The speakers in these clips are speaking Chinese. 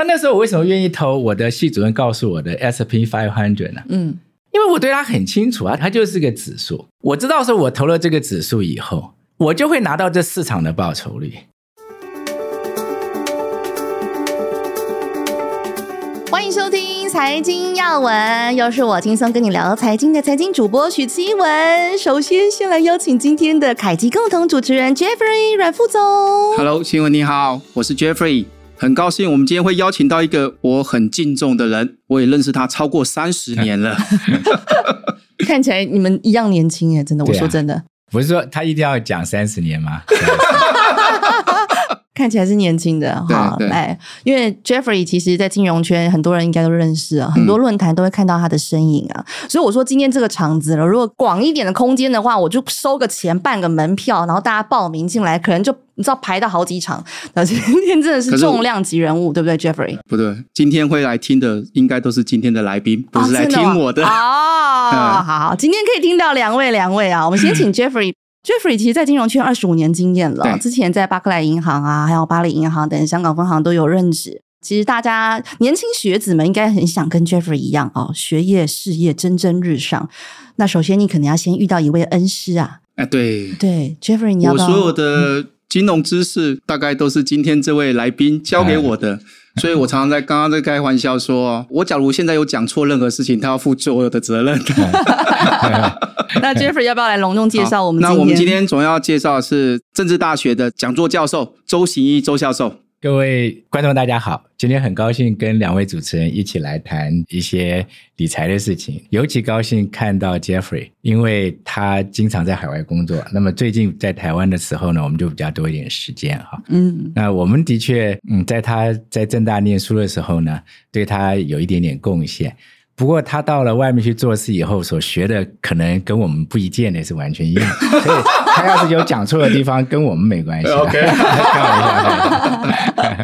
那那时候我为什么愿意投我的系主任告诉我的 S&P 500呢？嗯，因为我对他很清楚啊，它就是个指数。我知道说我投了这个指数以后，我就会拿到这市场的报酬率。欢迎收听财经要闻，又是我轻松跟你聊财经的财经主播许七文。首先，先来邀请今天的凯基共同主持人 Jeffrey 阮副总。Hello，娸雯你好，我是 Jeffrey。很高兴，我们今天会邀请到一个我很敬重的人，我也认识他超过三十年了。看起来你们一样年轻耶，真的，我说真的，不是说他一定要讲三十年吗？看起来是年轻的哈，哎，因为 Jeffrey 其实，在金融圈很多人应该都认识啊，很多论坛都会看到他的身影啊，嗯、所以我说今天这个场子了，如果广一点的空间的话，我就收个钱办个门票，然后大家报名进来，可能就你知道排到好几场。那今天真的是重量级人物，对不对，Jeffrey？不对，今天会来听的应该都是今天的来宾，不是来听我的。哦，好好，今天可以听到两位两位啊，我们先请 Jeffrey。Jeffrey 其实，在金融圈二十五年经验了，之前在巴克莱银行啊，还有巴黎银行等香港分行都有任职。其实大家年轻学子们应该很想跟 Jeffrey 一样哦，学业事业蒸蒸日上。那首先，你可能要先遇到一位恩师啊。啊，对对，Jeffrey，你要，要我所有的金融知识，大概都是今天这位来宾教给我的。所以我常常在刚刚在开玩笑说，我假如现在有讲错任何事情，他要负所有的责任。那 Jeffrey 要不要来隆重介绍我们？那我们今天总要介绍的是政治大学的讲座教授周行一周教授。各位观众大家好，今天很高兴跟两位主持人一起来谈一些理财的事情，尤其高兴看到 Jeffrey，因为他经常在海外工作。那么最近在台湾的时候呢，我们就比较多一点时间哈。嗯，那我们的确，嗯，在他在正大念书的时候呢，对他有一点点贡献。不过他到了外面去做事以后，所学的可能跟我们不一见的是完全一样，所以他要是有讲错的地方，跟我们没关系。OK，开玩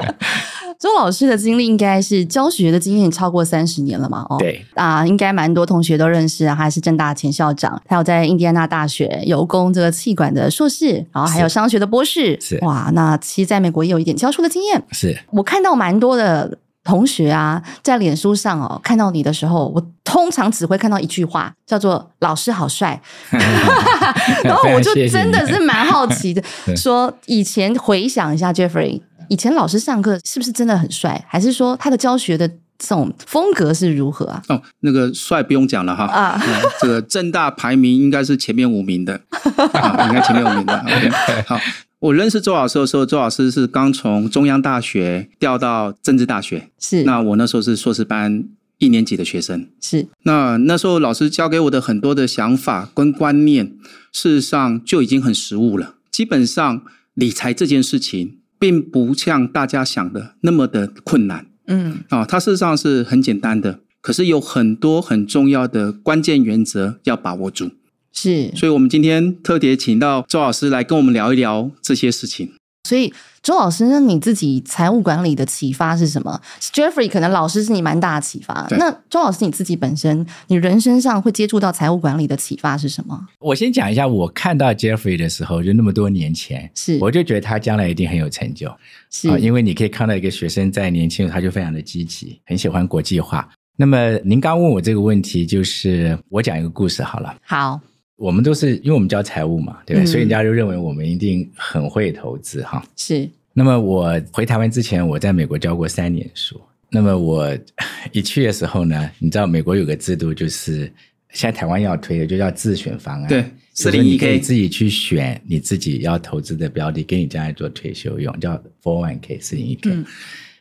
笑。周老师的经历应该是教学的经验超过三十年了嘛？哦，对啊，应该蛮多同学都认识啊。他是正大前校长，他有在印第安纳大学有攻这个气管的硕士，然后还有商学的博士。是哇，那其实在美国也有一点教书的经验。是我看到蛮多的。同学啊，在脸书上哦，看到你的时候，我通常只会看到一句话，叫做“老师好帅”，然后我就真的是蛮好奇的，说以前回想一下，Jeffrey 以前老师上课是不是真的很帅，还是说他的教学的这种风格是如何啊？哦，那个帅不用讲了哈啊、嗯，这个正大排名应该是前面五名的，啊、应该前面五名的，OK，好。我认识周老师的时候，周老师是刚从中央大学调到政治大学，是。那我那时候是硕士班一年级的学生，是。那那时候老师教给我的很多的想法跟观念，事实上就已经很实务了。基本上理财这件事情，并不像大家想的那么的困难，嗯啊，它事实上是很简单的，可是有很多很重要的关键原则要把握住。是，所以我们今天特别请到周老师来跟我们聊一聊这些事情。所以周老师，那你自己财务管理的启发是什么？Jeffrey 可能老师是你蛮大的启发。那周老师你自己本身，你人生上会接触到财务管理的启发是什么？我先讲一下，我看到 Jeffrey 的时候，就那么多年前，是我就觉得他将来一定很有成就。是，因为你可以看到一个学生在年轻，他就非常的积极，很喜欢国际化。那么您刚问我这个问题，就是我讲一个故事好了。好。我们都是因为我们教财务嘛，对吧？嗯、所以人家就认为我们一定很会投资哈。是。那么我回台湾之前，我在美国教过三年书。那么我 一去的时候呢，你知道美国有个制度，就是现在台湾要推的，就叫自选方案。对，四零一可以自己去选你自己要投资的标的，给你将来做退休用，叫 for one k 四零一 k。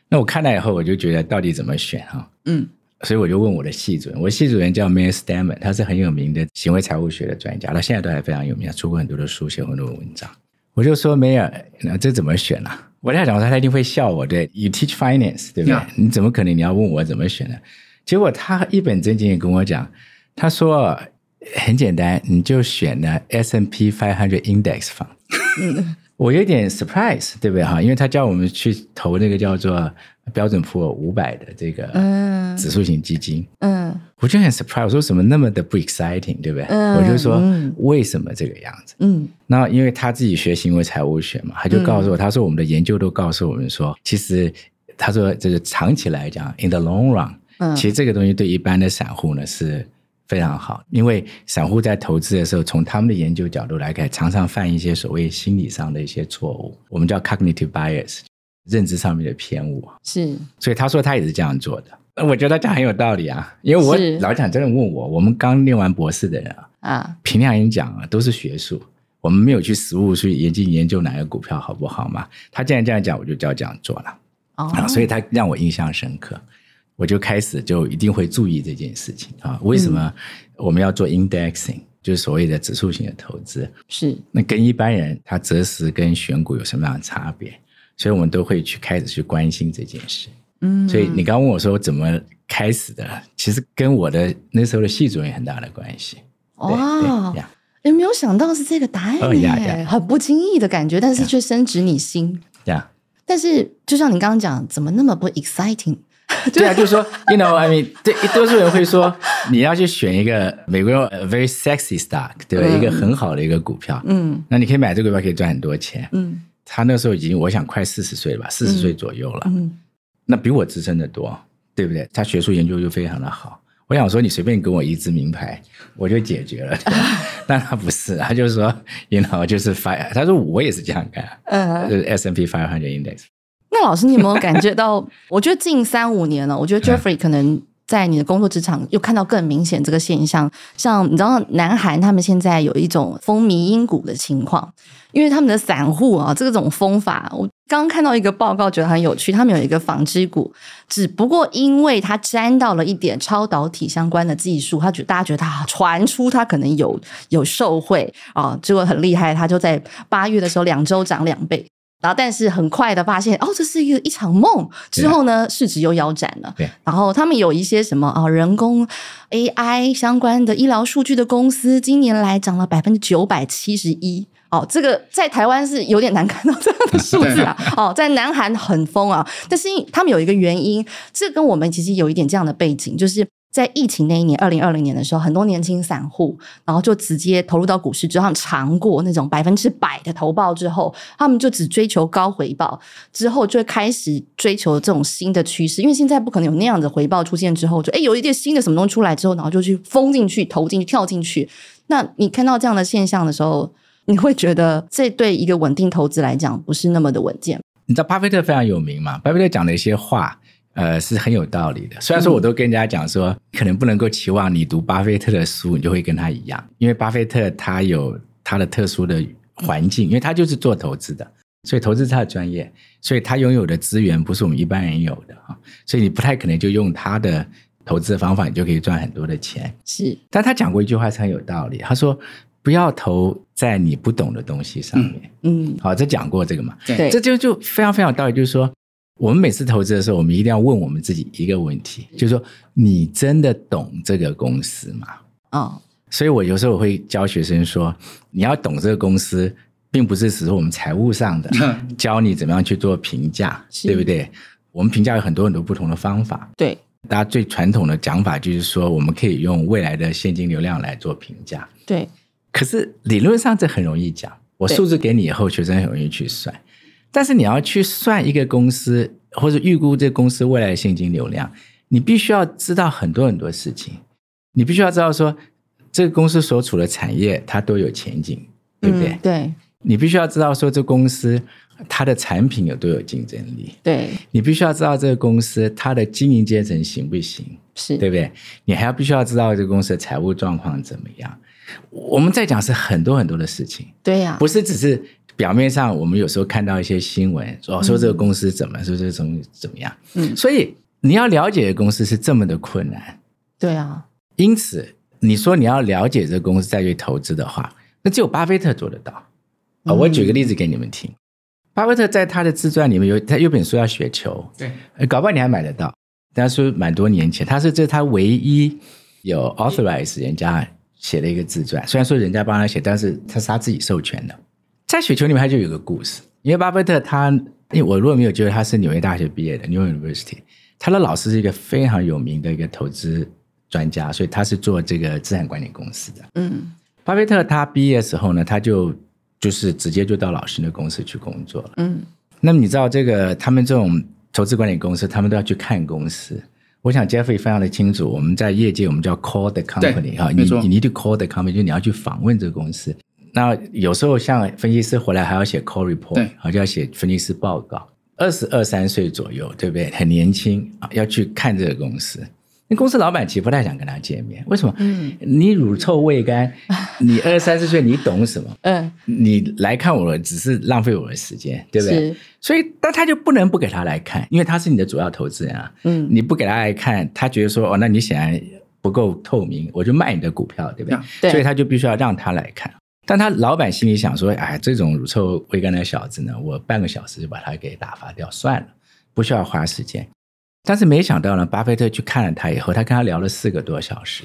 那我看了以后，我就觉得到底怎么选哈？嗯。所以我就问我的系主任，我的系主任叫 Meyer Steinman，他是很有名的行为财务学的专家，他现在都还非常有名，他出过很多的书，写很多文章。我就说 Meyer，那这怎么选呢、啊？我在想说他一定会笑我，对，You teach finance，对不对.你怎么可能你要问我怎么选呢？结果他一本正经的跟我讲，他说很简单，你就选了 S n P 500 Index Fund。我有点 surprise，对不对哈？因为他叫我们去投那个叫做标准普尔五百的这个指数型基金，嗯，我就很 surprise，我说什么那么的不 exciting，对不对？嗯，我就说为什么这个样子？嗯，那因为他自己学行为财务学嘛，他就告诉我，他说我们的研究都告诉我们说，其实他说这个长期来讲，in the long run，嗯，其实这个东西对一般的散户呢是非常好，因为散户在投资的时候，从他们的研究角度来看，常常犯一些所谓心理上的一些错误，我们叫 cognitive bias，认知上面的偏误。是，所以他说他也是这样做的。我觉得他讲很有道理啊，因为我老讲真的问我，我们刚念完博士的人啊，啊，评量演讲啊，都是学术，我们没有去实务去研究研究哪个股票好不好嘛？他既然这样讲，我就照这样做了。哦，啊，所以他让我印象深刻，我就开始就一定会注意这件事情啊。为什么我们要做 indexing，就是所谓的指数型的投资？是，那跟一般人他择时跟选股有什么样的差别？所以我们都会去开始去关心这件事。嗯，所以你刚问我说我怎么开始的，其实跟我的那时候的系主任有很大的关系。哇，有没有想到是这个答案？很不经意的感觉，但是却深植你心。呀，但是就像你刚刚讲，怎么那么不 exciting？对啊，就是说，you know，I mean，对，多数人会说你要去选一个美国 very sexy stock，对吧？一个很好的一个股票，嗯，那你可以买这个股票可以赚很多钱，嗯，他那时候已经我想快四十岁了吧，四十岁左右了，嗯。那比我资深的多，对不对？他学术研究就非常的好。我想说，你随便给我一支名牌，我就解决了。但他不是，他就是说，you know，就是 five。他说我也是这样干，嗯，就是 S&P five hundred Index。那老师，你有没有感觉到？我觉得近三五年了，我觉得 Jeffrey 可能在你的工作职场又看到更明显这个现象。像你知道，南韩他们现在有一种风靡因股的情况，因为他们的散户啊，这种风法我。刚刚看到一个报告，觉得很有趣。他们有一个纺织股，只不过因为它沾到了一点超导体相关的技术，他觉大家觉得他传出他可能有有受贿啊，结果很厉害，他就在八月的时候两周涨两倍，然后但是很快的发现哦，这是一个一场梦。之后呢，市值又腰斩了。对，然后他们有一些什么啊，人工 AI 相关的医疗数据的公司，今年来涨了百分之九百七十一。哦，这个在台湾是有点难看到这样的数字啊。哦，在南韩很疯啊，但是他们有一个原因，这跟我们其实有一点这样的背景，就是在疫情那一年，二零二零年的时候，很多年轻散户，然后就直接投入到股市之后，尝过那种百分之百的投报之后，他们就只追求高回报，之后就会开始追求这种新的趋势，因为现在不可能有那样的回报出现之后，就哎有一点新的什么东西出来之后，然后就去疯进去、投进去、跳进去。那你看到这样的现象的时候，你会觉得这对一个稳定投资来讲不是那么的稳健。你知道巴菲特非常有名嘛？巴菲特讲的一些话，呃，是很有道理的。虽然说我都跟人家讲说，嗯、可能不能够期望你读巴菲特的书，你就会跟他一样，因为巴菲特他有他的特殊的环境，因为他就是做投资的，所以投资他的专业，所以他拥有的资源不是我们一般人有的啊，所以你不太可能就用他的投资的方法，你就可以赚很多的钱。是，但他讲过一句话是很有道理，他说。不要投在你不懂的东西上面。嗯，嗯好，这讲过这个嘛？对，这就就非常非常有道理。就是说，我们每次投资的时候，我们一定要问我们自己一个问题，就是说，你真的懂这个公司吗？哦，所以我有时候我会教学生说，你要懂这个公司，并不是只是我们财务上的教你怎么样去做评价，对不对？我们评价有很多很多不同的方法。对，大家最传统的讲法就是说，我们可以用未来的现金流量来做评价。对。可是理论上这很容易讲，我数字给你以后，学生很容易去算。但是你要去算一个公司或者预估这个公司未来的现金流量，你必须要知道很多很多事情。你必须要知道说，这个公司所处的产业它都有前景，对不对？嗯、对。你必须要知道说，这公司它的产品有多有竞争力。对。你必须要知道这个公司它的经营阶层行不行？是对不对？你还要必须要知道这个公司的财务状况怎么样。我们在讲是很多很多的事情，对呀、啊，不是只是表面上我们有时候看到一些新闻说说这个公司怎么说这种怎么样，嗯，所以你要了解的公司是这么的困难，对啊，因此你说你要了解这个公司再去投资的话，那只有巴菲特做得到。啊。嗯、我举个例子给你们听，巴菲特在他的自传里面有他有本书叫《雪球》，对，搞不好你还买得到，但是蛮多年前，他是这是他唯一有 authorize 人家。写了一个自传，虽然说人家帮他写，但是他是他自己授权的。在雪球里面，它就有个故事。因为巴菲特他，因为我如果没有记错，他是纽约大学毕业的，纽约 University。他的老师是一个非常有名的一个投资专家，所以他是做这个资产管理公司的。嗯，巴菲特他毕业的时候呢，他就就是直接就到老师的公司去工作了。嗯，那么你知道这个他们这种投资管理公司，他们都要去看公司。我想 Jeffrey 非常的清楚，我们在业界我们叫 call the company 哈，你你 need to call the company，就你要去访问这个公司。那有时候像分析师回来还要写 call report，好就要写分析师报告。二十二三岁左右，对不对？很年轻啊，要去看这个公司。那公司老板其实不太想跟他见面，为什么？嗯，你乳臭未干，你二三十岁，你懂什么？嗯，你来看我只是浪费我的时间，对不对？是。所以，但他就不能不给他来看，因为他是你的主要投资人啊。嗯，你不给他来看，他觉得说哦，那你显然不够透明，我就卖你的股票，对不对？对。所以他就必须要让他来看。但他老板心里想说，哎，这种乳臭未干的小子呢，我半个小时就把他给打发掉算了，不需要花时间。但是没想到呢，巴菲特去看了他以后，他跟他聊了四个多小时，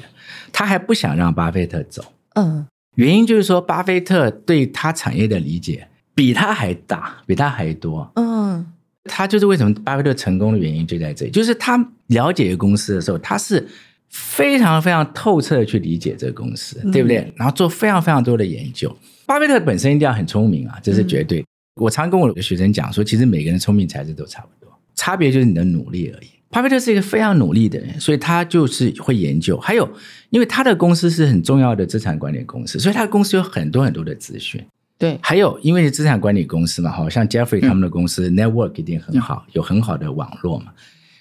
他还不想让巴菲特走。嗯，原因就是说，巴菲特对他产业的理解比他还大，比他还多。嗯，他就是为什么巴菲特成功的原因就在这里，就是他了解一个公司的时候，他是非常非常透彻的去理解这个公司，嗯、对不对？然后做非常非常多的研究。巴菲特本身一定要很聪明啊，这是绝对。嗯、我常跟我的学生讲说，其实每个人聪明才智都差不多。差别就是你的努力而已。巴菲特是一个非常努力的人，所以他就是会研究。还有，因为他的公司是很重要的资产管理公司，所以他的公司有很多很多的资讯。对，还有，因为资产管理公司嘛，好像 Jeffrey 他们的公司 network 一定很好，有很好的网络嘛，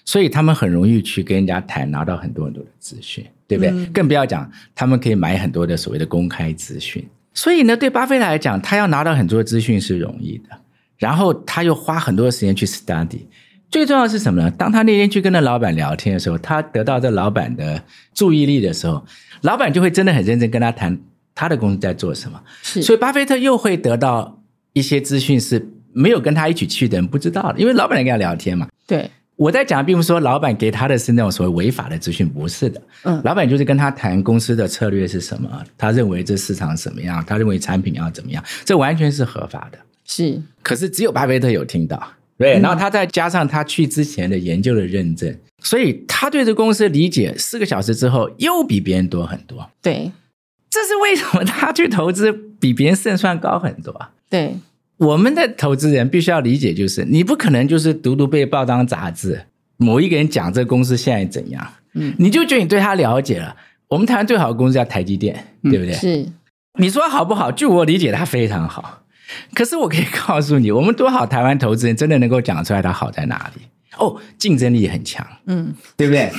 所以他们很容易去跟人家谈，拿到很多很多的资讯，对不对？更不要讲，他们可以买很多的所谓的公开资讯。所以呢，对巴菲特来讲，他要拿到很多资讯是容易的，然后他又花很多时间去 study。最重要的是什么呢？当他那天去跟那老板聊天的时候，他得到这老板的注意力的时候，老板就会真的很认真跟他谈他的公司在做什么。是，所以巴菲特又会得到一些资讯是没有跟他一起去的人不知道的，因为老板在跟他聊天嘛。对，我在讲，并不是说老板给他的是那种所谓违法的资讯，不是的。嗯，老板就是跟他谈公司的策略是什么，他认为这市场怎么样，他认为产品要怎么样，这完全是合法的。是，可是只有巴菲特有听到。对，然后他再加上他去之前的研究的认证，所以他对这公司的理解，四个小时之后又比别人多很多。对，这是为什么他去投资比别人胜算高很多。对，我们的投资人必须要理解，就是你不可能就是读读被报当杂志，某一个人讲这个公司现在怎样，嗯，你就觉得你对他了解了。我们台湾最好的公司叫台积电，对不对？是，你说好不好？据我理解，它非常好。可是我可以告诉你，我们多好台湾投资人真的能够讲出来它好在哪里？哦，竞争力很强，嗯，对不对？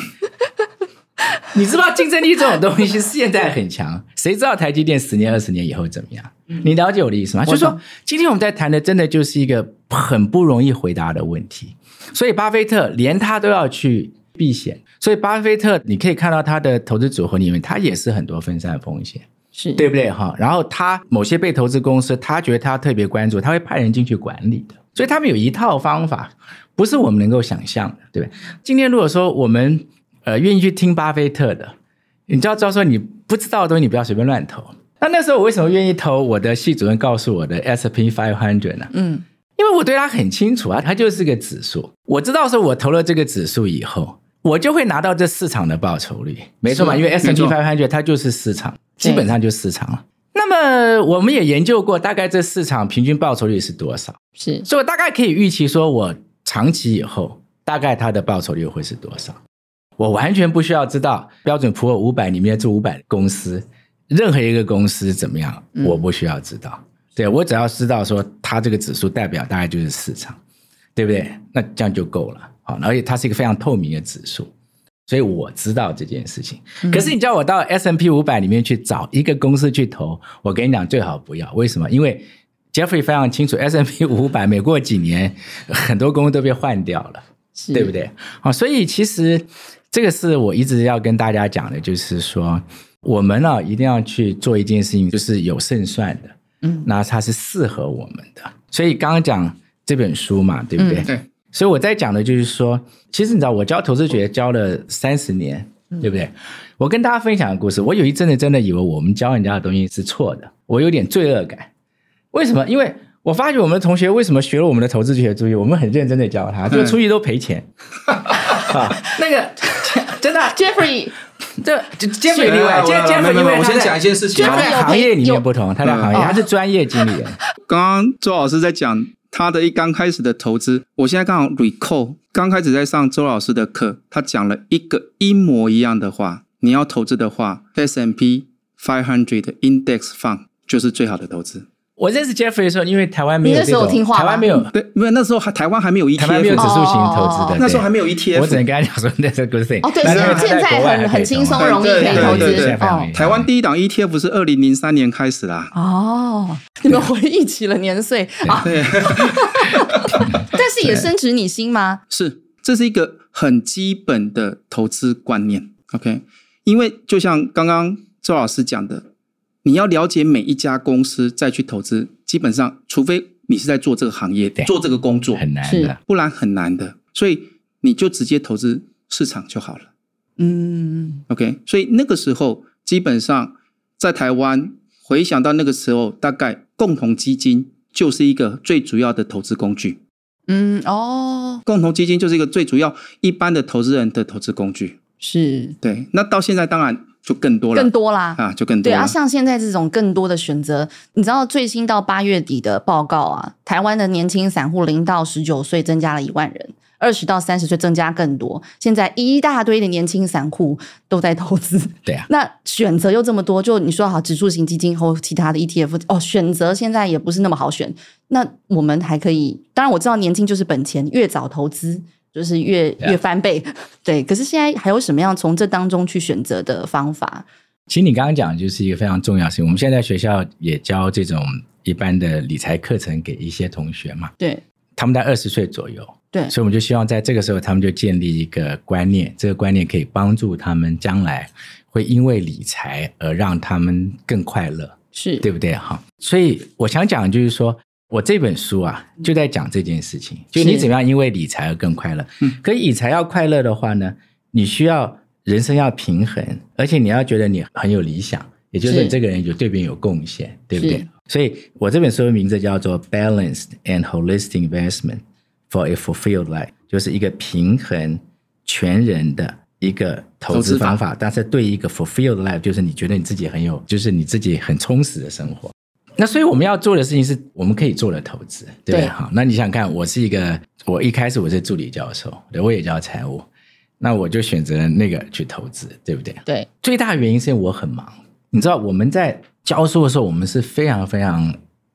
你知道竞争力这种东西 现在很强，谁知道台积电十年、二十年以后怎么样？你了解我的意思吗？就是说，今天我们在谈的，真的就是一个很不容易回答的问题。所以，巴菲特连他都要去避险，所以巴菲特你可以看到他的投资组合里面，他也是很多分散风险。是对不对哈？然后他某些被投资公司，他觉得他特别关注，他会派人进去管理的。所以他们有一套方法，不是我们能够想象的，对不对？今天如果说我们呃愿意去听巴菲特的，你就要知道说你不知道的东西，你不要随便乱投。那那时候我为什么愿意投我的系主任告诉我的 S&P five hundred 呢？嗯，因为我对他很清楚啊，他就是个指数。我知道说我投了这个指数以后，我就会拿到这市场的报酬率，没错嘛？因为 S&P five hundred 它就是市场。基本上就市场了。那么我们也研究过，大概这市场平均报酬率是多少？是，所以我大概可以预期说，我长期以后大概它的报酬率会是多少？我完全不需要知道标准普尔五百里面这五百公司任何一个公司怎么样，我不需要知道。嗯、对，我只要知道说它这个指数代表大概就是市场，对不对？那这样就够了。好，而且它是一个非常透明的指数。所以我知道这件事情，可是你叫我到 S M P 五百里面去找一个公司去投，我跟你讲最好不要。为什么？因为 Jeffrey 非常清楚，S M P 五百每过几年很多公司都被换掉了，对不对？好，所以其实这个是我一直要跟大家讲的，就是说我们呢一定要去做一件事情，就是有胜算的，嗯，那它是适合我们的。所以刚刚讲这本书嘛，对不对？对。所以我在讲的就是说，其实你知道，我教投资学教了三十年，对不对？我跟大家分享的故事，我有一阵子真的以为我们教人家的东西是错的，我有点罪恶感。为什么？因为我发觉我们的同学为什么学了我们的投资学？注意，我们很认真的教他，就出去都赔钱。啊，那个真的，Jeffrey，这 Jeffrey 例外，Jeffrey 因为我先讲一件事情，他在行业里面不同，他在行业他是专业经理人。刚刚周老师在讲。他的一刚开始的投资，我现在刚好 recall，刚开始在上周老师的课，他讲了一个一模一样的话。你要投资的话，S M P five hundred Index Fund 就是最好的投资。我认识 Jeffrey 的时候，因为台湾没有这种，那时候听话台湾没有，对，没有那时候还台湾还没有 ETF，台湾没有指数型投资的，那时候还没有 ETF。我只能跟他讲说那是 good thing。哦，对，现在很很轻松容易可以投资。哦，台湾第一档 ETF 是二零零三年开始啦。哦，你们回忆起了年岁啊。对。但是也深植你心吗？是，这是一个很基本的投资观念。OK，因为就像刚刚周老师讲的。你要了解每一家公司再去投资，基本上除非你是在做这个行业、做这个工作，很难的，不然很难的。所以你就直接投资市场就好了。嗯，OK。所以那个时候基本上在台湾，回想到那个时候，大概共同基金就是一个最主要的投资工具。嗯，哦，共同基金就是一个最主要一般的投资人的投资工具。是，对。那到现在当然。就更多了，更多啦啊，就更多。对啊，像现在这种更多的选择，你知道最新到八月底的报告啊，台湾的年轻散户零到十九岁增加了一万人，二十到三十岁增加更多。现在一大堆的年轻散户都在投资，对啊。那选择又这么多，就你说好指数型基金和其他的 ETF 哦，选择现在也不是那么好选。那我们还可以，当然我知道年轻就是本钱，越早投资。就是越越翻倍.对。可是现在还有什么样从这当中去选择的方法？其实你刚刚讲的就是一个非常重要的事情。我们现在在学校也教这种一般的理财课程给一些同学嘛。对，他们在二十岁左右。对，所以我们就希望在这个时候，他们就建立一个观念，这个观念可以帮助他们将来会因为理财而让他们更快乐，是对不对？哈，所以我想讲的就是说。我这本书啊，就在讲这件事情，就你怎么样因为理财而更快乐。嗯，可以理财要快乐的话呢，你需要人生要平衡，而且你要觉得你很有理想，也就是你这个人有对别人有贡献，对不对？所以我这本书的名字叫做《Balanced and Holistic Investment for a Fulfilled Life》，就是一个平衡全人的一个投资方法，但是对一个 Fulfilled Life，就是你觉得你自己很有，就是你自己很充实的生活。那所以我们要做的事情是我们可以做的投资，对不对？好，那你想看，我是一个，我一开始我是助理教授，对，我也教财务，那我就选择了那个去投资，对不对？对，最大的原因是因为我很忙，你知道我们在教书的时候，我们是非常非常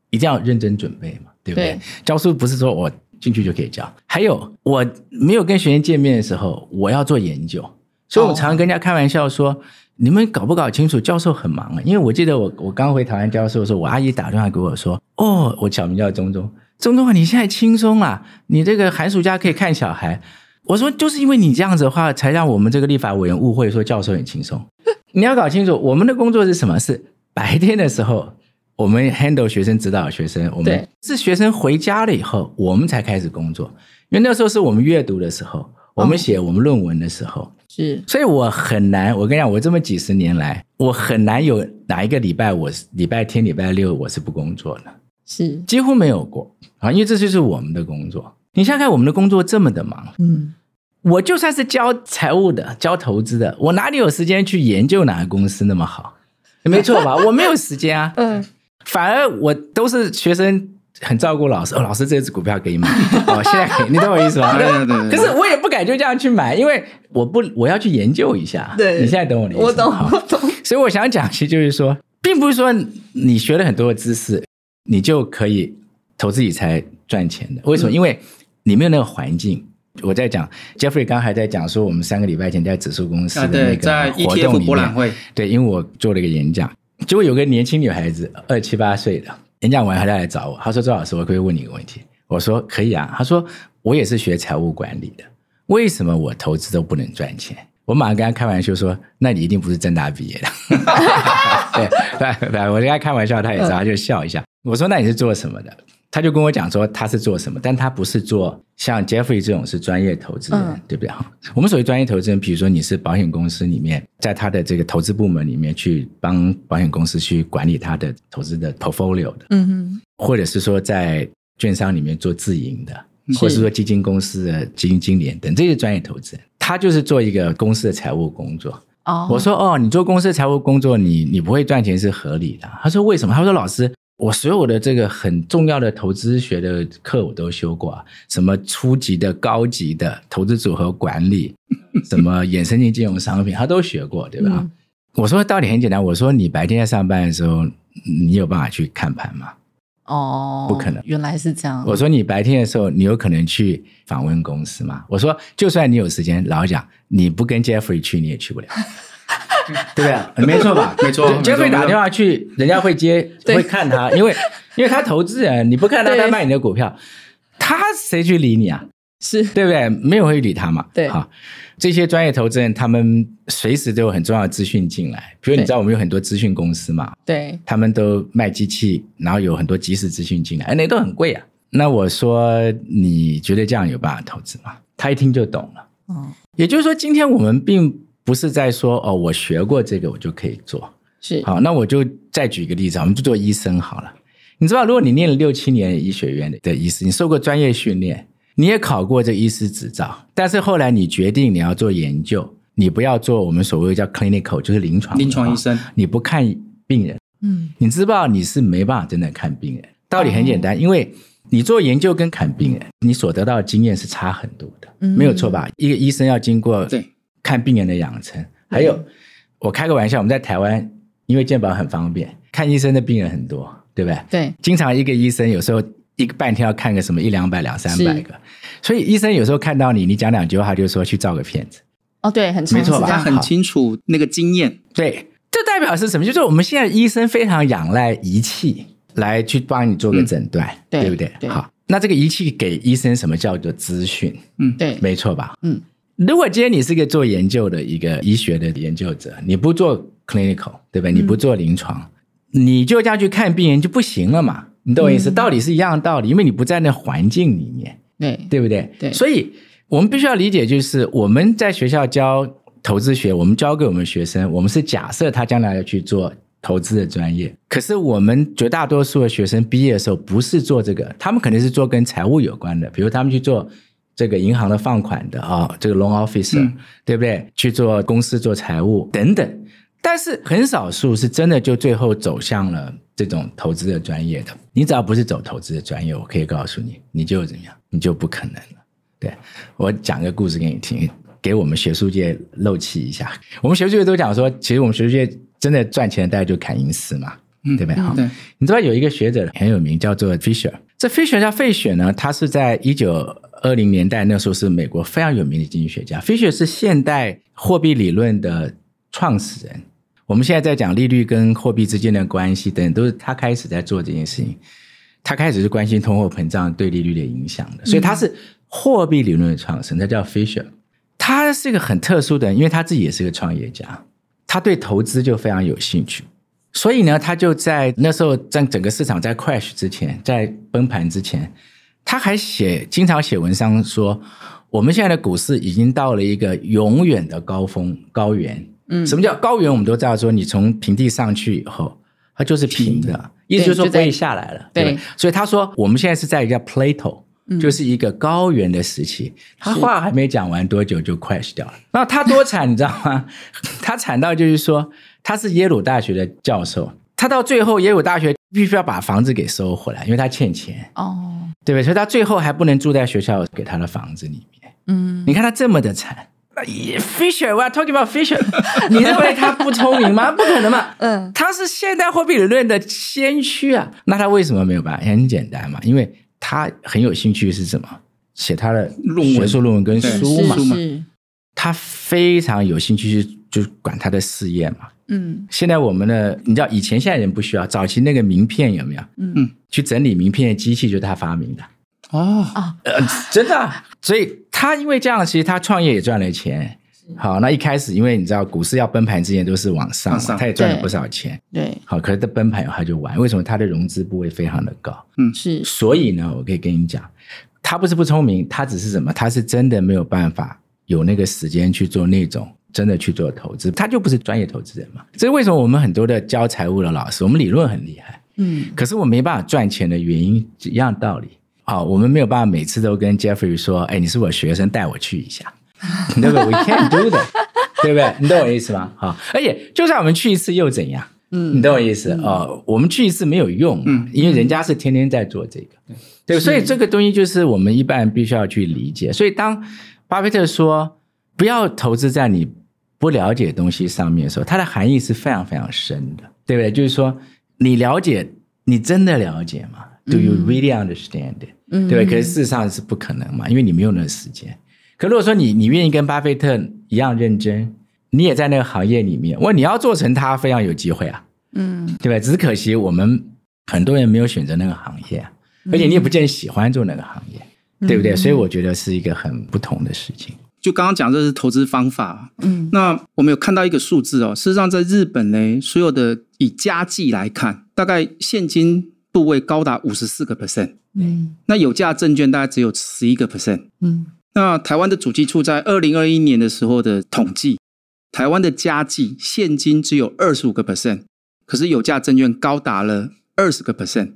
一定要认真准备嘛，对不对？对，教书不是说我进去就可以教，还有我没有跟学生见面的时候，我要做研究，所以我常常跟人家开玩笑说。哦你们搞不搞清楚？教授很忙啊，因为我记得我我刚回台湾教授的时候，我阿姨打电话给我说：“哦，我小名叫钟钟，钟钟啊，你现在轻松啊，你这个寒暑假可以看小孩。”我说：“就是因为你这样子的话，才让我们这个立法委员误会说教授很轻松。你要搞清楚，我们的工作是什么？是白天的时候，我们 handle 学生、指导学生，我们是学生回家了以后，我们才开始工作。因为那时候是我们阅读的时候，我们写我们论文的时候。哦”是，所以我很难。我跟你讲，我这么几十年来，我很难有哪一个礼拜，我礼拜天、礼拜六我是不工作的，是几乎没有过啊。因为这就是我们的工作。你想想看，我们的工作这么的忙，嗯，我就算是教财务的、教投资的，我哪里有时间去研究哪个公司那么好？没错吧？我没有时间啊。嗯，反而我都是学生。很照顾老师哦，老师这支股票可以买 哦，现在可以，你懂我意思吗？对对对。可是我也不敢就这样去买，因为我不我要去研究一下。对，你现在懂我的意思？我懂，我懂。所以我想讲，其实就是说，并不是说你学了很多的知识，你就可以投资理财赚钱的。为什么？嗯、因为你没有那个环境。我在讲，Jeffrey 刚还在讲说，我们三个礼拜前在指数公司的那个活动里面，对，对，因为我做了一个演讲，结果有个年轻女孩子，二七八岁的。演讲完，他再来找我。他说：“周老师，我可以问你一个问题。”我说：“可以啊。”他说：“我也是学财务管理的，为什么我投资都不能赚钱？”我马上跟他开玩笑说：“那你一定不是正大毕业的。”哈哈哈对对对，我跟他开玩笑，他也知道，他就笑一下。我说：“那你是做什么的？”他就跟我讲说他是做什么，但他不是做像 Jeffrey 这种是专业投资人，嗯、对不对？我们所谓专业投资人，比如说你是保险公司里面，在他的这个投资部门里面去帮保险公司去管理他的投资的 portfolio 的，嗯哼，或者是说在券商里面做自营的，或者是说基金公司的基金经理等这些专业投资人，他就是做一个公司的财务工作。哦，我说哦，你做公司的财务工作，你你不会赚钱是合理的。他说为什么？他说老师。我所有的这个很重要的投资学的课我都修过，什么初级的、高级的投资组合管理，什么衍生性金融商品，他都学过，对吧？嗯、我说道理很简单，我说你白天在上班的时候，你有办法去看盘吗？哦，不可能，原来是这样。我说你白天的时候，你有可能去访问公司吗？我说就算你有时间，老实讲，你不跟 Jeffrey 去，你也去不了，对不对？没错吧？没错。Jeffrey 打电话去，人家会接，会看他，因为 因为他投资人，你不看他，他卖你的股票，他谁去理你啊？是对不对？没有人会理他嘛。对，好。这些专业投资人，他们随时都有很重要的资讯进来。比如你知道，我们有很多资讯公司嘛？对，他们都卖机器，然后有很多即时资讯进来，哎那都很贵啊。那我说，你觉得这样有办法投资吗？他一听就懂了。哦，也就是说，今天我们并不是在说哦，我学过这个，我就可以做。是。好，那我就再举一个例子，我们就做医生好了。你知道，如果你念了六七年医学院的医师，你受过专业训练。你也考过这医师执照，但是后来你决定你要做研究，你不要做我们所谓叫 clinical，就是临床临床医生，你不看病人，嗯，你知道你是没办法真的看病人。道理很简单，因为你做研究跟看病人，你所得到的经验是差很多的，没有错吧？一个医生要经过对看病人的养成，还有我开个玩笑，我们在台湾因为健保很方便，看医生的病人很多，对不对？对，经常一个医生有时候。一个半天要看个什么一两百两三百个，所以医生有时候看到你，你讲两句话就说去照个片子。哦，对，很没错吧？他很清楚那个经验。对，这代表是什么？就是我们现在医生非常仰赖仪器来去帮你做个诊断，嗯、对不对？对。好，那这个仪器给医生什么叫做资讯？嗯，对，没错吧？嗯，如果今天你是一个做研究的一个医学的研究者，你不做 clinical，对不对？你不做临床，嗯、你就这样去看病人就不行了嘛？你懂我意思？道理是一样的道理，因为你不在那环境里面，对对不对？对，所以我们必须要理解，就是我们在学校教投资学，我们教给我们学生，我们是假设他将来要去做投资的专业。可是我们绝大多数的学生毕业的时候不是做这个，他们肯定是做跟财务有关的，比如他们去做这个银行的放款的啊，这个 loan officer，嗯，对不对？去做公司做财务等等。但是很少数是真的就最后走向了这种投资的专业的。你只要不是走投资的专业，我可以告诉你，你就怎么样，你就不可能了。对，我讲个故事给你听，给我们学术界漏气一下。我们学术界都讲说，其实我们学术界真的赚钱的大家就砍因斯嘛，嗯，对不对？好，对。你知道有一个学者很有名，叫做 Fisher。这 Fisher 叫费雪呢，他是在一九二零年代那时候是美国非常有名的经济学家。Fisher 是现代货币理论的创始人。我们现在在讲利率跟货币之间的关系等等，都是他开始在做这件事情。他开始是关心通货膨胀对利率的影响的，所以他是货币理论的创始人，他叫 Fisher。他是一个很特殊的人，因为他自己也是个创业家，他对投资就非常有兴趣。所以呢，他就在那时候在整个市场在 crash 之前，在崩盘之前，他还写经常写文章说，我们现在的股市已经到了一个永远的高峰高原。嗯，什么叫高原？我们都知道，说你从平地上去以后，它就是平的，平意思就是说不会下来了。对，对，所以他说我们现在是在一个 plateau，嗯，就是一个高原的时期。他话还没讲完多久就 crash 掉了。那他多惨，你知道吗？他惨到就是说，他是耶鲁大学的教授，他到最后耶鲁大学必须要把房子给收回来，因为他欠钱。哦，对不对？所以他最后还不能住在学校给他的房子里面。嗯，你看他这么的惨。Fisher，we are talking about Fisher。你认为他不聪明吗？不可能嘛。嗯，他是现代货币理论的先驱啊。那他为什么没有办法？很简单嘛，因为他很有兴趣是什么？写他的学术论文跟书嘛。他非常有兴趣去就管他的事业嘛。嗯。现在我们的，你知道，以前现在人不需要，早期那个名片有没有？嗯。去整理名片的机器就是他发明的。哦啊，呃，真的啊，所以。他因为这样，其实他创业也赚了钱。好，那一开始因为你知道股市要崩盘之前都是往上他也赚了不少钱。对，好，可是他崩盘以后他就完。为什么？他的融资部位非常的高。嗯，是。所以呢，我可以跟你讲，他不是不聪明，他只是什么？他是真的没有办法有那个时间去做那种真的去做投资，他就不是专业投资人嘛。所以为什么我们很多的教财务的老师，我们理论很厉害，嗯，可是我没办法赚钱的原因一样道理。好，我们没有办法每次都跟 Jeffrey 说，哎，你是我学生，带我去一下，对不对？We can't do that，对不对？你懂我意思吗？好，而且就算我们去一次又怎样？嗯，你懂我意思啊、嗯哦？我们去一次没有用，嗯，因为人家是天天在做这个，嗯、对，所以这个东西就是我们一般人必须要去理解。所以当巴菲特说不要投资在你不了解东西上面的时候，它的含义是非常非常深的，对不对？就是说你了解，你真的了解吗、嗯、？Do you really understand 嗯、对不，对，可是事实上是不可能嘛，因为你没有那个时间。可如果说你你愿意跟巴菲特一样认真。你也在那个行业里面，我你要做成他非常有机会啊，嗯，对吧？只是可惜我们很多人没有选择那个行业，而且你也不见得喜欢做那个行业，嗯、对不对？所以我觉得是一个很不同的事情。就刚刚讲这是投资方法，嗯，那我们有看到一个数字哦，事实上在日本呢，所有的以家计来看，大概现金部位高达五十四个 percent，嗯，那有价证券大概只有十一个 percent，嗯，那台湾的主计处在二零二一年的时候的统计。台湾的家计现金只有二十五个 percent，可是有价证券高达了二十个 percent，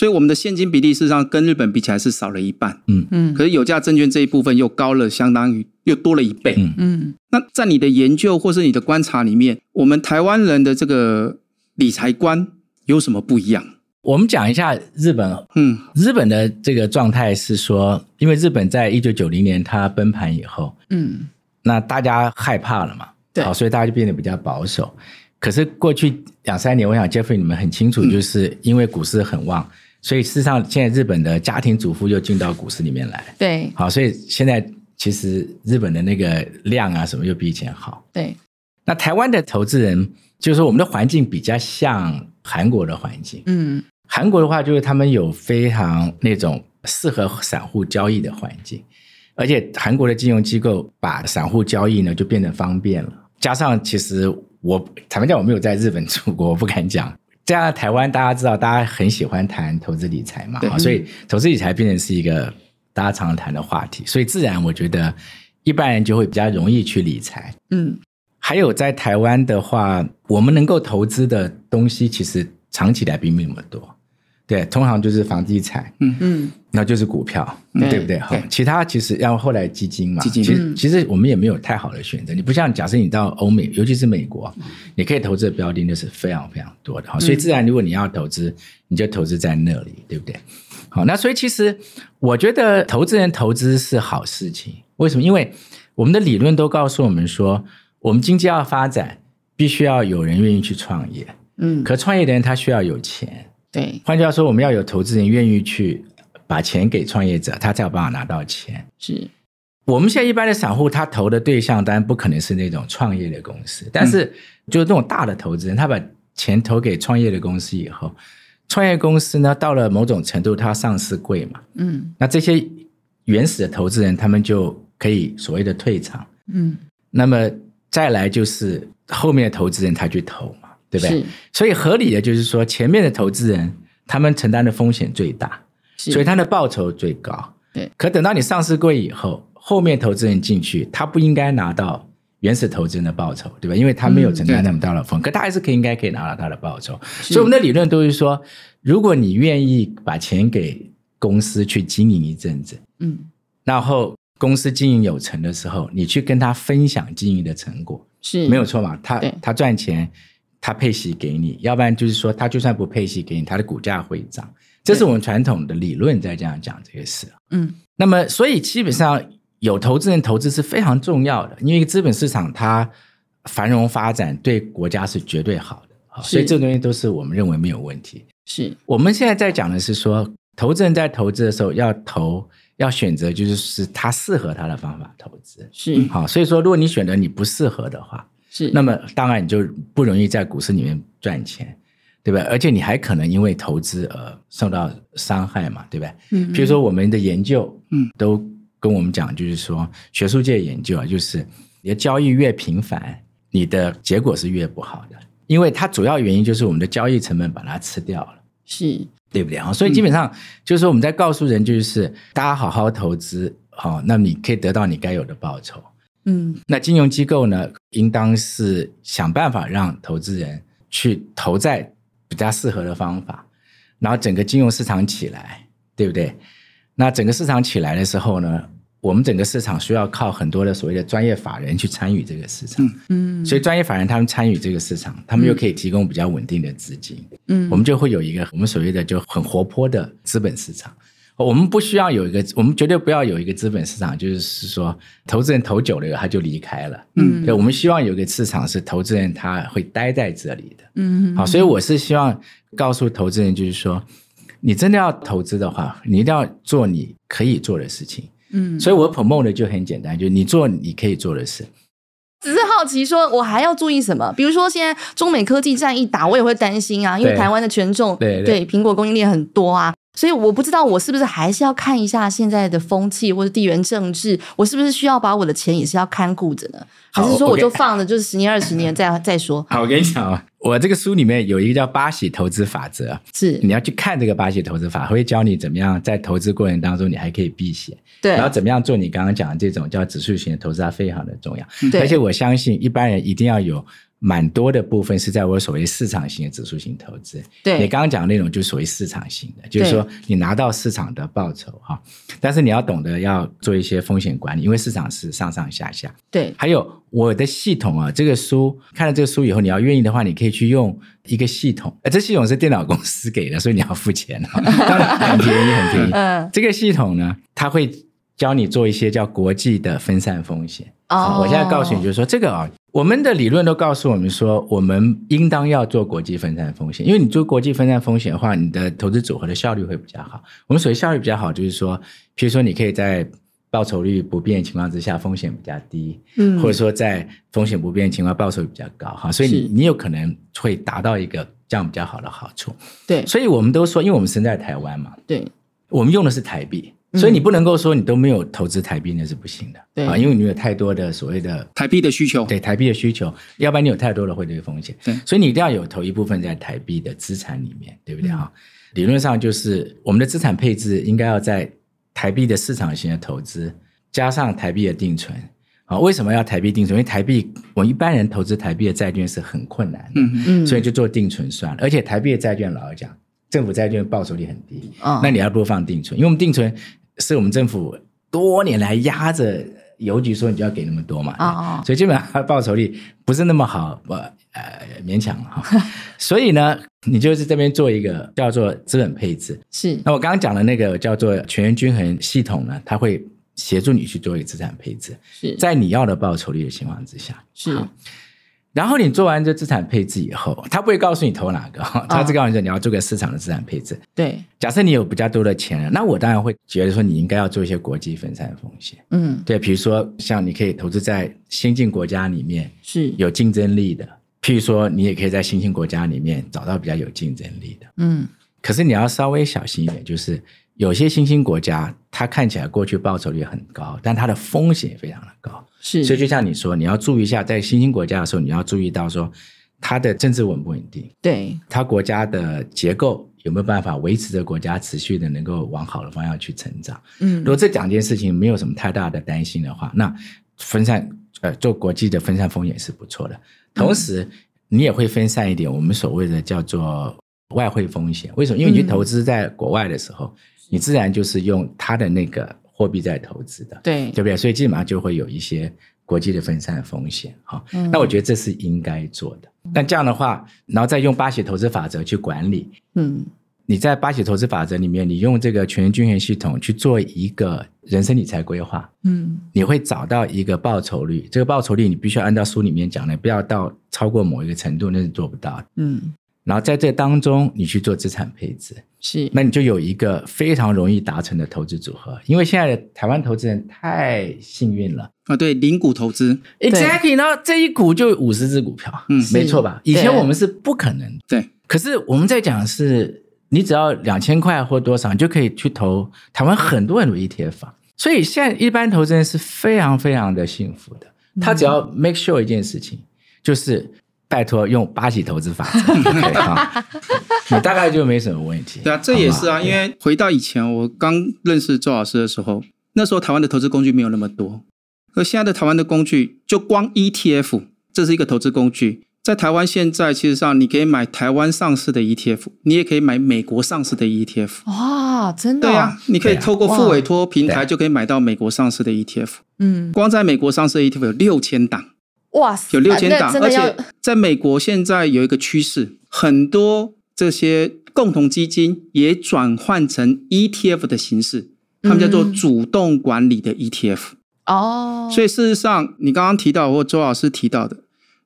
所以我们的现金比例事实上跟日本比起来是少了一半。嗯嗯，可是有价证券这一部分又高了，相当于又多了一倍。嗯嗯，那在你的研究或是你的观察里面，我们台湾人的这个理财观有什么不一样？我们讲一下日本。嗯，日本的这个状态是说，因为日本在一九九零年它崩盘以后，嗯，那大家害怕了嘛。对，好，所以大家就变得比较保守。可是过去两三年，我想 Jeffrey 你们很清楚，就是因为股市很旺，嗯、所以事实上现在日本的家庭主妇又进到股市里面来。对，好，所以现在其实日本的那个量啊什么又比以前好。对，那台湾的投资人，就是说我们的环境比较像韩国的环境。嗯，韩国的话就是他们有非常那种适合散户交易的环境。而且韩国的金融机构把散户交易呢就变得方便了，加上其实我坦白讲我没有在日本住过，我不敢讲。加上台湾大家知道，大家很喜欢谈投资理财嘛，所以投资理财变成是一个大家常常谈的话题，所以自然我觉得一般人就会比较容易去理财。嗯，还有在台湾的话，我们能够投资的东西其实长期来并没那么多。对，通常就是房地产，嗯嗯，那就是股票，嗯、对不对？哈，其他其实要后来基金嘛，基金，其实其实我们也没有太好的选择。你不像假设你到欧美，尤其是美国，你可以投资的标的就是非常非常多的，好，所以自然如果你要投资，你就投资在那里，对不对？好，那所以其实我觉得投资人投资是好事情，为什么？因为我们的理论都告诉我们说，我们经济要发展，必须要有人愿意去创业，嗯，可创业的人他需要有钱。对，换句话说，我们要有投资人愿意去把钱给创业者，他才有办法拿到钱。是，我们现在一般的散户，他投的对象当然不可能是那种创业的公司，但是就是那种大的投资人，他把钱投给创业的公司以后，创业公司呢，到了某种程度，它上市贵嘛，嗯，那这些原始的投资人，他们就可以所谓的退场，嗯，那么再来就是后面的投资人，他去投。对不对？所以合理的就是说，前面的投资人他们承担的风险最大，所以他的报酬最高。对。可等到你上市柜以后，后面投资人进去，他不应该拿到原始投资人的报酬，对吧？因为他没有承担那么大的风险，可他还是可以应该可以拿到他的报酬。所以我们的理论都是说，如果你愿意把钱给公司去经营一阵子，嗯，然后公司经营有成的时候，你去跟他分享经营的成果，是没有错嘛？他他赚钱。他配息给你，要不然就是说，他就算不配息给你，他的股价会涨。这是我们传统的理论在这样讲这个事。嗯，那么所以基本上有投资人投资是非常重要的，因为资本市场它繁荣发展对国家是绝对好的，所以这东西都是我们认为没有问题。是我们现在在讲的是说，投资人在投资的时候要投要选择，就是是他适合他的方法投资。是好，所以说如果你选择你不适合的话。是，那么当然你就不容易在股市里面赚钱，对吧？而且你还可能因为投资而受到伤害嘛，对吧？嗯，比如说我们的研究，嗯，都跟我们讲，就是说学术界研究啊，就是你的交易越频繁，你的结果是越不好的，因为它主要原因就是我们的交易成本把它吃掉了，是对不对啊？所以基本上就是说我们在告诉人，就是大家好好投资，好，那你可以得到你该有的报酬。嗯，那金融机构呢，应当是想办法让投资人去投在比较适合的方法，然后整个金融市场起来，对不对？那整个市场起来的时候呢，我们整个市场需要靠很多的所谓的专业法人去参与这个市场，嗯，所以专业法人他们参与这个市场，他们又可以提供比较稳定的资金，嗯，我们就会有一个我们所谓的就很活泼的资本市场。我们不需要有一个，我们绝对不要有一个资本市场，就是说投资人投久了他就离开了，嗯，对，我们希望有一个市场是投资人他会待在这里的，嗯，好，所以我是希望告诉投资人，就是说你真的要投资的话，你一定要做你可以做的事情。嗯，所以我 promote 的就很简单，就是你做你可以做的事。只是好奇，说我还要注意什么？比如说现在中美科技战一打，我也会担心啊，因为台湾的权重对。对苹果供应链很多啊，所以我不知道我是不是还是要看一下现在的风气或者地缘政治，我是不是需要把我的钱也是要看顾着呢？还是说我就放着，就是十年二十年再 再说？好，我跟你讲啊。我这个书里面有一个叫巴喜投资法则，是你要去看这个巴喜投资法，会教你怎么样在投资过程当中你还可以避险，对，然后怎么样做你刚刚讲的这种叫指数型的投资，它非常的重要，对，而且我相信一般人一定要有。蛮多的部分是在我所谓市场型的指数型投资。对，你刚刚讲的那种就属于市场型的，就是说你拿到市场的报酬哈，但是你要懂得要做一些风险管理，因为市场是上上下下。对，还有我的系统啊，这个书看了这个书以后，你要愿意的话，你可以去用一个系统，呃，这系统是电脑公司给的，所以你要付钱哈，当然很便宜很便宜。嗯，这个系统呢，它会教你做一些叫国际的分散风险。哦，我现在告诉你，就是说这个啊。我们的理论都告诉我们说，我们应当要做国际分散风险，因为你做国际分散风险的话，你的投资组合的效率会比较好。我们所谓效率比较好，就是说，譬如说，你可以在报酬率不变的情况之下，风险比较低，嗯，或者说在风险不变的情况，报酬率比较高，哈，所以你你有可能会达到一个这样比较好的好处。对，所以我们都说，因为我们身在台湾嘛，对，我们用的是台币。所以你不能够说你都没有投资台币，那是不行的，对啊，因为你有太多的所谓的台币的需求，对台币的需求，要不然你有太多的汇兑风险，对，所以你一定要有投一部分在台币的资产里面，对不对哈？嗯、理论上就是我们的资产配置应该要在台币的市场型的投资，加上台币的定存啊。为什么要台币定存？因为台币我一般人投资台币的债券是很困难的，嗯嗯，所以就做定存算了。而且台币的债券老实讲，政府债券报酬率很低，哦，那你要多放定存，因为我们定存。是我们政府多年来压着邮局说，你就要给那么多嘛，哦，所以基本上报酬率不是那么好，不呃勉强哈。所以呢，你就是这边做一个叫做资本配置，是。那我刚刚讲的那个叫做全员均衡系统呢，它会协助你去做一个资产配置，是在你要的报酬率的情况之下，是。然后你做完这资产配置以后，他不会告诉你投哪个，他只告诉你说你要做个市场的资产配置。对，假设你有比较多的钱，那我当然会觉得说你应该要做一些国际分散风险。嗯，对，比如说像你可以投资在先进国家里面是有竞争力的，譬如说你也可以在新兴国家里面找到比较有竞争力的。嗯，可是你要稍微小心一点，就是有些新兴国家它看起来过去报酬率很高，但它的风险也非常的高。是，所以就像你说，你要注意一下，在新兴国家的时候，你要注意到说，它的政治稳不稳定？对，它国家的结构有没有办法维持着国家持续的能够往好的方向去成长？嗯，如果这两件事情没有什么太大的担心的话，那分散呃做国际的分散风险是不错的。同时，你也会分散一点我们所谓的叫做外汇风险。为什么？因为你去投资在国外的时候，你自然就是用它的那个。货币在投资的，对对不对？所以基本上就会有一些国际的分散风险哈。嗯、那我觉得这是应该做的。那这样的话，然后再用巴西投资法则去管理。嗯，你在巴西投资法则里面，你用这个权益均衡系统去做一个人生理财规划。嗯，你会找到一个报酬率，这个报酬率你必须要按照书里面讲的，不要到超过某一个程度，那是做不到的。嗯。然后在这当中，你去做资产配置，是，那你就有一个非常容易达成的投资组合。因为现在的台湾投资人太幸运了。啊，对，零股投资，exactly，然后这一股就五十只股票，嗯，没错吧？以前我们是不可能，对。可是我们在讲的是，你只要两千块或多少，你就可以去投台湾很多很多 ETF。所以现在一般投资人是非常非常的幸福的，他只要 make sure 一件事情，就是。拜托用巴西投资法则，你 大概就没什么问题。对啊，这也是啊，因为回到以前我刚认识周老师的时候，那时候台湾的投资工具没有那么多，而现在的台湾的工具，就光 ETF，这是一个投资工具，在台湾现在，其实上你可以买台湾上市的 ETF，你也可以买美国上市的 ETF。哇，真的？对啊，你可以透过副委托平台就可以买到美国上市的 ETF。嗯，光在美国上市的 ETF 有六千档。哇塞，有六千档，而且在美国现在有一个趋势，很多这些共同基金也转换成 ETF 的形式，他们叫做主动管理的 ETF。哦，所以事实上，你刚刚提到或周老师提到的。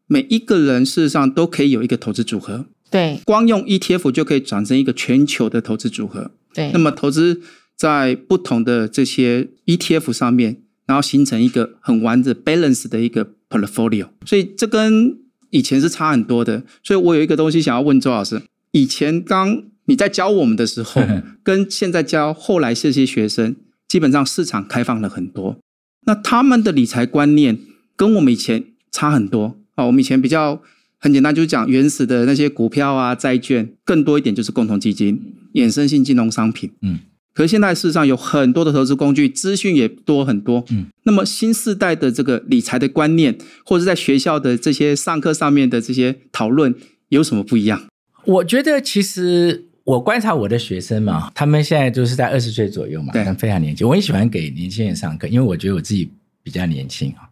每一个人事实上都可以有一个投资组合，对，光用 ETF 就可以转成一个全球的投资组合，对。那么投资在不同的这些 ETF 上面，然后形成一个很完整 balance 的一个 portfolio，所以这跟以前是差很多的。所以我有一个东西想要问周老师：以前刚你在教我们的时候，跟现在教后来这些学生，基本上市场开放了很多，那他们的理财观念跟我们以前差很多。啊，我们以前比较很简单，就是讲原始的那些股票啊、债券，更多一点就是共同基金、衍生性金融商品。嗯，可是现在事实上有很多的投资工具，资讯也多很多。嗯，那么新时代的这个理财的观念，或者在学校的这些上课上面的这些讨论，有什么不一样？我觉得其实我观察我的学生嘛，他们现在就是在二十岁左右嘛，对，非常年轻。我很喜欢给年轻人上课，因为我觉得我自己比较年轻啊。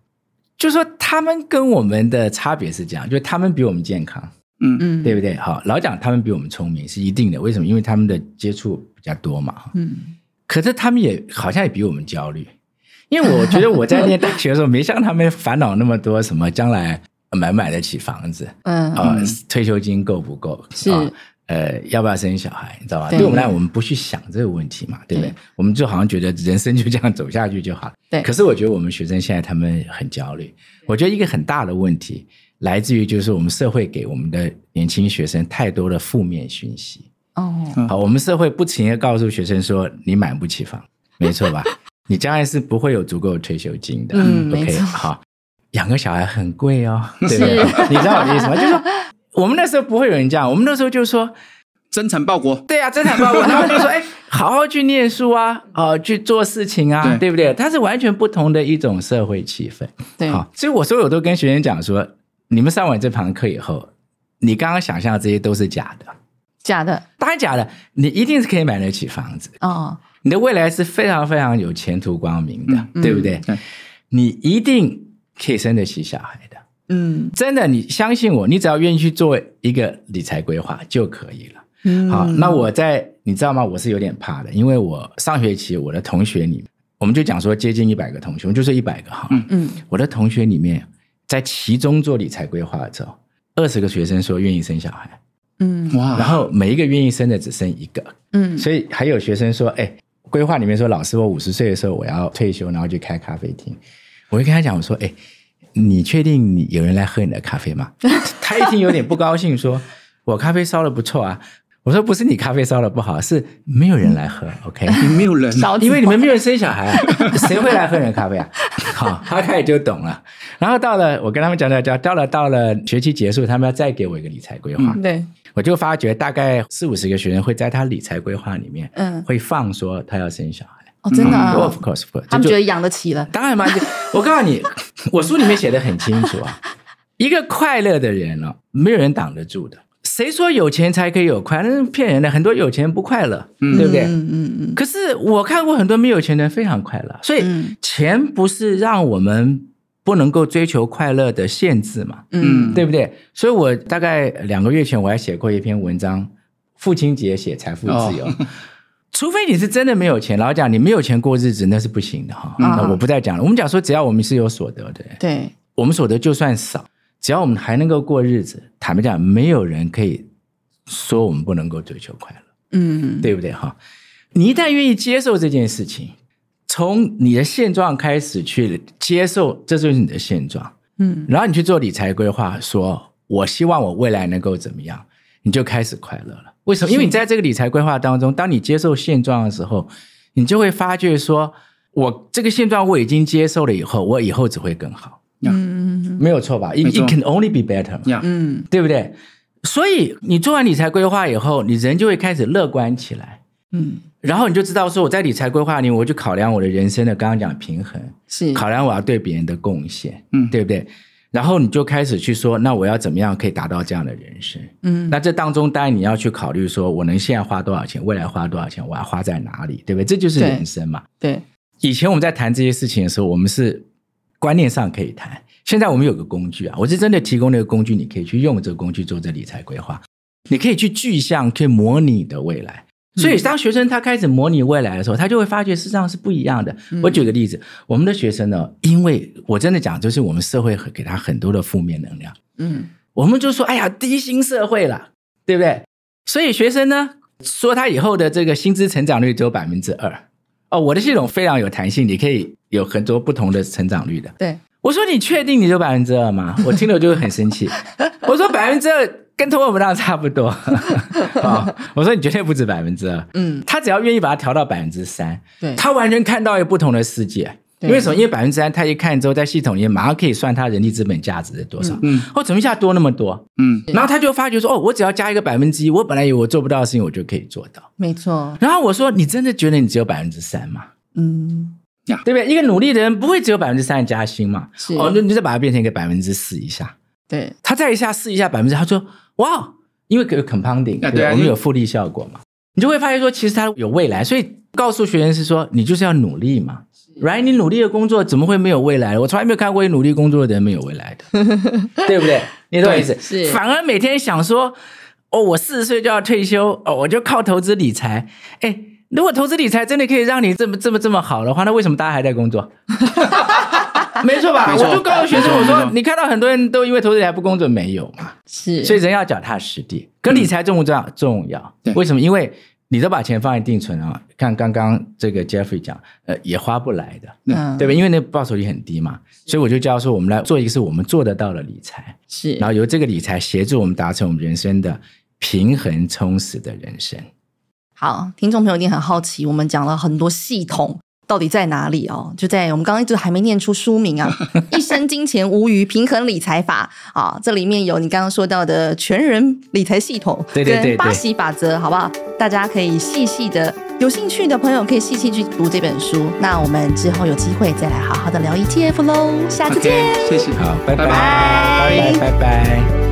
就是说，他们跟我们的差别是这样，就是他们比我们健康，嗯嗯，对不对？好，老讲他们比我们聪明是一定的，为什么？因为他们的接触比较多嘛，嗯。可是他们也好像也比我们焦虑，因为我 觉得我在念大学的时候，没像他们烦恼那么多，什么将来买不买得起房子，嗯啊，退休金够不够，是。呃，要不要生小孩？你知道吧？对，对我们来，我们不去想这个问题嘛，对不对？对我们就好像觉得人生就这样走下去就好。对。可是我觉得我们学生现在他们很焦虑。我觉得一个很大的问题来自于就是我们社会给我们的年轻学生太多的负面讯息。哦。好，我们社会不停的告诉学生说：“你买不起房，没错吧？你将来是不会有足够的退休金的。”嗯，OK，没错。好，养个小孩很贵哦，对不对？你知道我的意思吗？就是说。我们那时候不会有人这样，我们那时候就说增产报国，对啊，增产报国，他们就说，哎，好好去念书啊，哦，去做事情啊，对，对不对？它是完全不同的一种社会气氛，对。好，所以我说，我都跟学生讲说，你们上完这堂课以后，你刚刚想象的这些都是假的，假的，当然假的，你一定是可以买得起房子哦，你的未来是非常非常有前途光明的，嗯、对不对？嗯、你一定可以生得起小孩的。嗯，真的，你相信我，你只要愿意去做一个理财规划就可以了。嗯，好，那我在你知道吗？我是有点怕的，因为我上学期我的同学里，我们就讲说接近一百个同学，我们就说一百个哈。嗯嗯，我的同学里面，在其中做理财规划的时候，二十个学生说愿意生小孩。嗯，哇，然后每一个愿意生的只生一个。嗯，所以还有学生说，哎，规划里面说，老师，我五十岁的时候我要退休，然后去开咖啡厅。我会跟他讲，我说，哎。你确定你有人来喝你的咖啡吗？他一听有点不高兴，说：“我咖啡烧的不错啊。”我说：“不是你咖啡烧的不好，是没有人来喝。”OK，没有人，因为你们没有人生小孩啊，谁会来喝你的咖啡啊？好，他开始就懂了。然后到了，我跟他们讲讲讲，到了到了学期结束，他们要再给我一个理财规划。嗯、对，我就发觉大概四五十个学生会在他理财规划里面，嗯，会放说他要生小孩。哦，真的啊，Of course，他们觉得养得起了。当然嘛，我告诉你，我书里面写的很清楚啊，一个快乐的人哦，没有人挡得住的。谁说有钱才可以有快乐？那是骗人的，很多有钱人不快乐，嗯、对不对？嗯嗯嗯。可是我看过很多没有钱的人非常快乐，所以钱不是让我们不能够追求快乐的限制嘛，嗯，对不对？所以我大概两个月前我还写过一篇文章，父亲节写财富自由。哦 除非你是真的没有钱，老讲你没有钱过日子那是不行的哈。那我不再讲了。我们讲说，只要我们是有所得的，对，我们所得就算少，只要我们还能够过日子，坦白讲，没有人可以说我们不能够追求快乐，嗯，对不对哈？你一旦愿意接受这件事情，从你的现状开始去接受，这就是你的现状，嗯，然后你去做理财规划，说我希望我未来能够怎么样，你就开始快乐了。为什么？因为你在这个理财规划当中，当你接受现状的时候，你就会发觉说，我这个现状我已经接受了以后，我以后只会更好。嗯，没有错吧？It it can only be better。嗯，对不对？所以你做完理财规划以后，你人就会开始乐观起来。嗯，然后你就知道说，我在理财规划里，我就考量我的人生的刚刚讲平衡，是考量我要对别人的贡献，嗯，对不对？然后你就开始去说，那我要怎么样可以达到这样的人生？嗯，那这当中当然你要去考虑说，我能现在花多少钱，未来花多少钱，我要花在哪里，对不对？这就是人生嘛。对，对以前我们在谈这些事情的时候，我们是观念上可以谈。现在我们有个工具啊，我是真的提供那个工具，你可以去用这个工具做这理财规划。你可以去具象，可以模拟你的未来。所以当学生他开始模拟未来的时候，他就会发觉事实上是不一样的。我举个例子，我们的学生呢，因为我真的讲，就是我们社会给他很多的负面能量。嗯，我们就说，哎呀，低薪社会了，对不对？所以学生呢，说他以后的这个薪资成长率只有百分之二。哦，我的系统非常有弹性，你可以有很多不同的成长率的。对，我说你确定你就百分之二吗？我听了就会很生气。我说百分之二。跟通货膨胀差不多，好，我说你绝对不止百分之二，嗯，他只要愿意把它调到百分之三，对，他完全看到一个不同的世界。对因为什么？因为百分之三，他一看之后，在系统里面马上可以算他人力资本价值是多少，嗯，哦，怎么一下多那么多？嗯，然后他就发觉说，哦，我只要加一个百分之一，我本来以为我做不到的事情，我就可以做到，没错。然后我说，你真的觉得你只有百分之三吗？嗯，呀，对不对？一个努力的人不会只有百分之三的加薪嘛？是，哦，那你再把它变成一个百分之四以下，对，他再一下试一下百分之，他说，哇。因为有 compounding，对，对，我们有复利效果嘛，你就会发现说，其实它有未来。所以告诉学员是说，你就是要努力嘛，right？你努力的工作怎么会没有未来？我从来没有看过你努力工作的人没有未来的，对不对？你懂我意思？是。反而每天想说，哦，我四十岁就要退休，哦，我就靠投资理财。哎，如果投资理财真的可以让你这么这么这么好的话，那为什么大家还在工作？没错吧？错我就告诉学生，我说你看到很多人都因为投资理财不工作，没有嘛？是，所以人要脚踏实地。可理财重不重要？重要。对为什么？因为你都把钱放在定存啊，看刚刚这个 Jeffrey 讲，呃，也花不来的，嗯，对吧？因为那报酬率很低嘛，所以我就教说，我们来做一个是我们做得到的理财，是，然后由这个理财协助我们达成我们人生的平衡充实的人生。好，听众朋友一定很好奇，我们讲了很多系统。到底在哪里哦？就在我们刚刚一直还没念出书名啊，《一生金钱无虞平衡理财法》啊，这里面有你刚刚说到的全人理财系统，对对对，对，巴西法则，好不好？大家可以细细的，有兴趣的朋友可以细细去读这本书。那我们之后有机会再来好好的聊 ETF 喽，下次见，okay, 谢谢，好，拜拜，拜拜，拜拜。